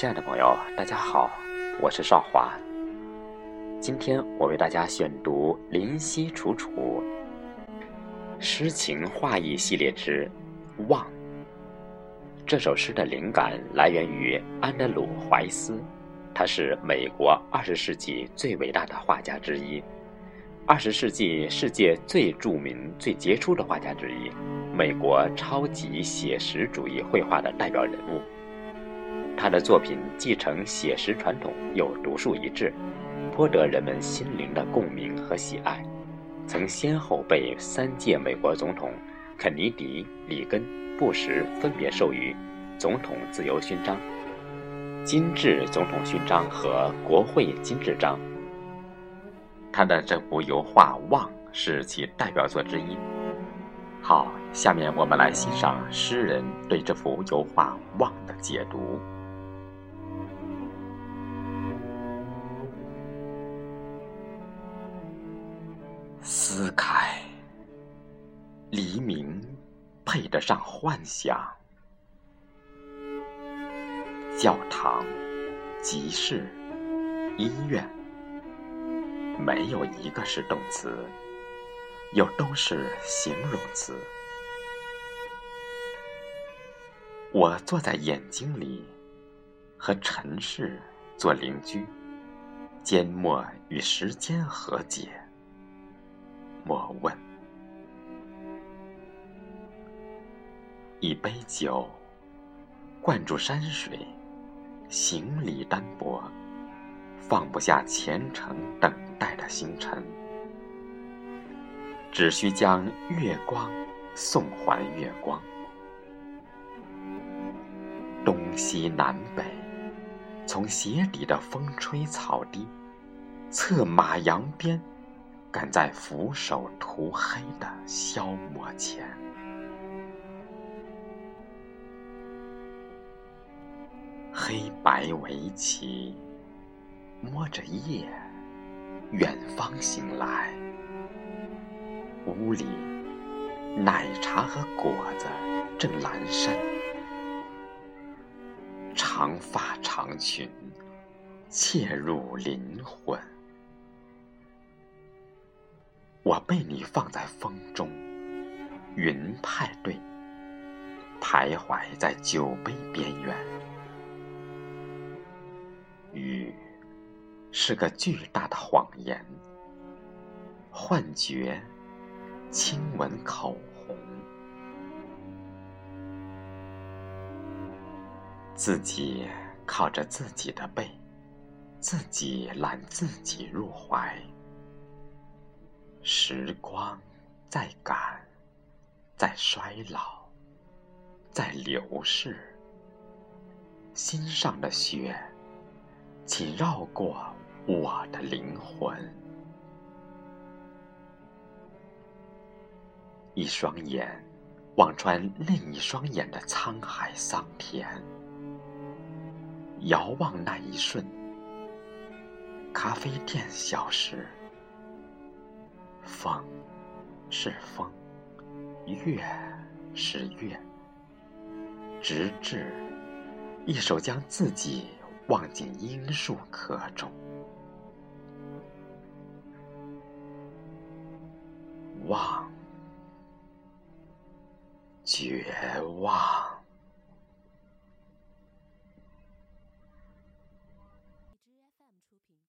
亲爱的朋友，大家好，我是少华。今天我为大家选读林夕楚楚诗情画意系列之《望》。这首诗的灵感来源于安德鲁·怀斯，他是美国二十世纪最伟大的画家之一，二十世纪世界最著名、最杰出的画家之一，美国超级写实主义绘画的代表人物。他的作品继承写实传统，又独树一帜，颇得人们心灵的共鸣和喜爱，曾先后被三届美国总统肯尼迪、里根、布什分别授予总统自由勋章、金质总统勋章和国会金质章。他的这幅油画《望》是其代表作之一。好，下面我们来欣赏诗人对这幅油画《望》的解读。思凯，黎明配得上幻想，教堂、集市、医院，没有一个是动词，又都是形容词。我坐在眼睛里，和尘世做邻居，缄默与时间和解。莫问，一杯酒灌注山水，行李单薄，放不下虔诚等待的星辰，只需将月光送还月光。东西南北，从鞋底的风吹草低，策马扬鞭。赶在俯首涂黑的消磨前，黑白围棋，摸着夜，远方醒来，屋里奶茶和果子正阑珊，长发长裙，切入灵魂。被你放在风中，云派对，徘徊在酒杯边缘。雨是个巨大的谎言，幻觉，亲吻口红，自己靠着自己的背，自己揽自己入怀。时光在赶，在衰老，在流逝。心上的雪，请绕过我的灵魂。一双眼望穿另一双眼的沧海桑田，遥望那一瞬，咖啡店消失。风是风，月是月，直至一手将自己忘进罂粟壳中，望，绝望。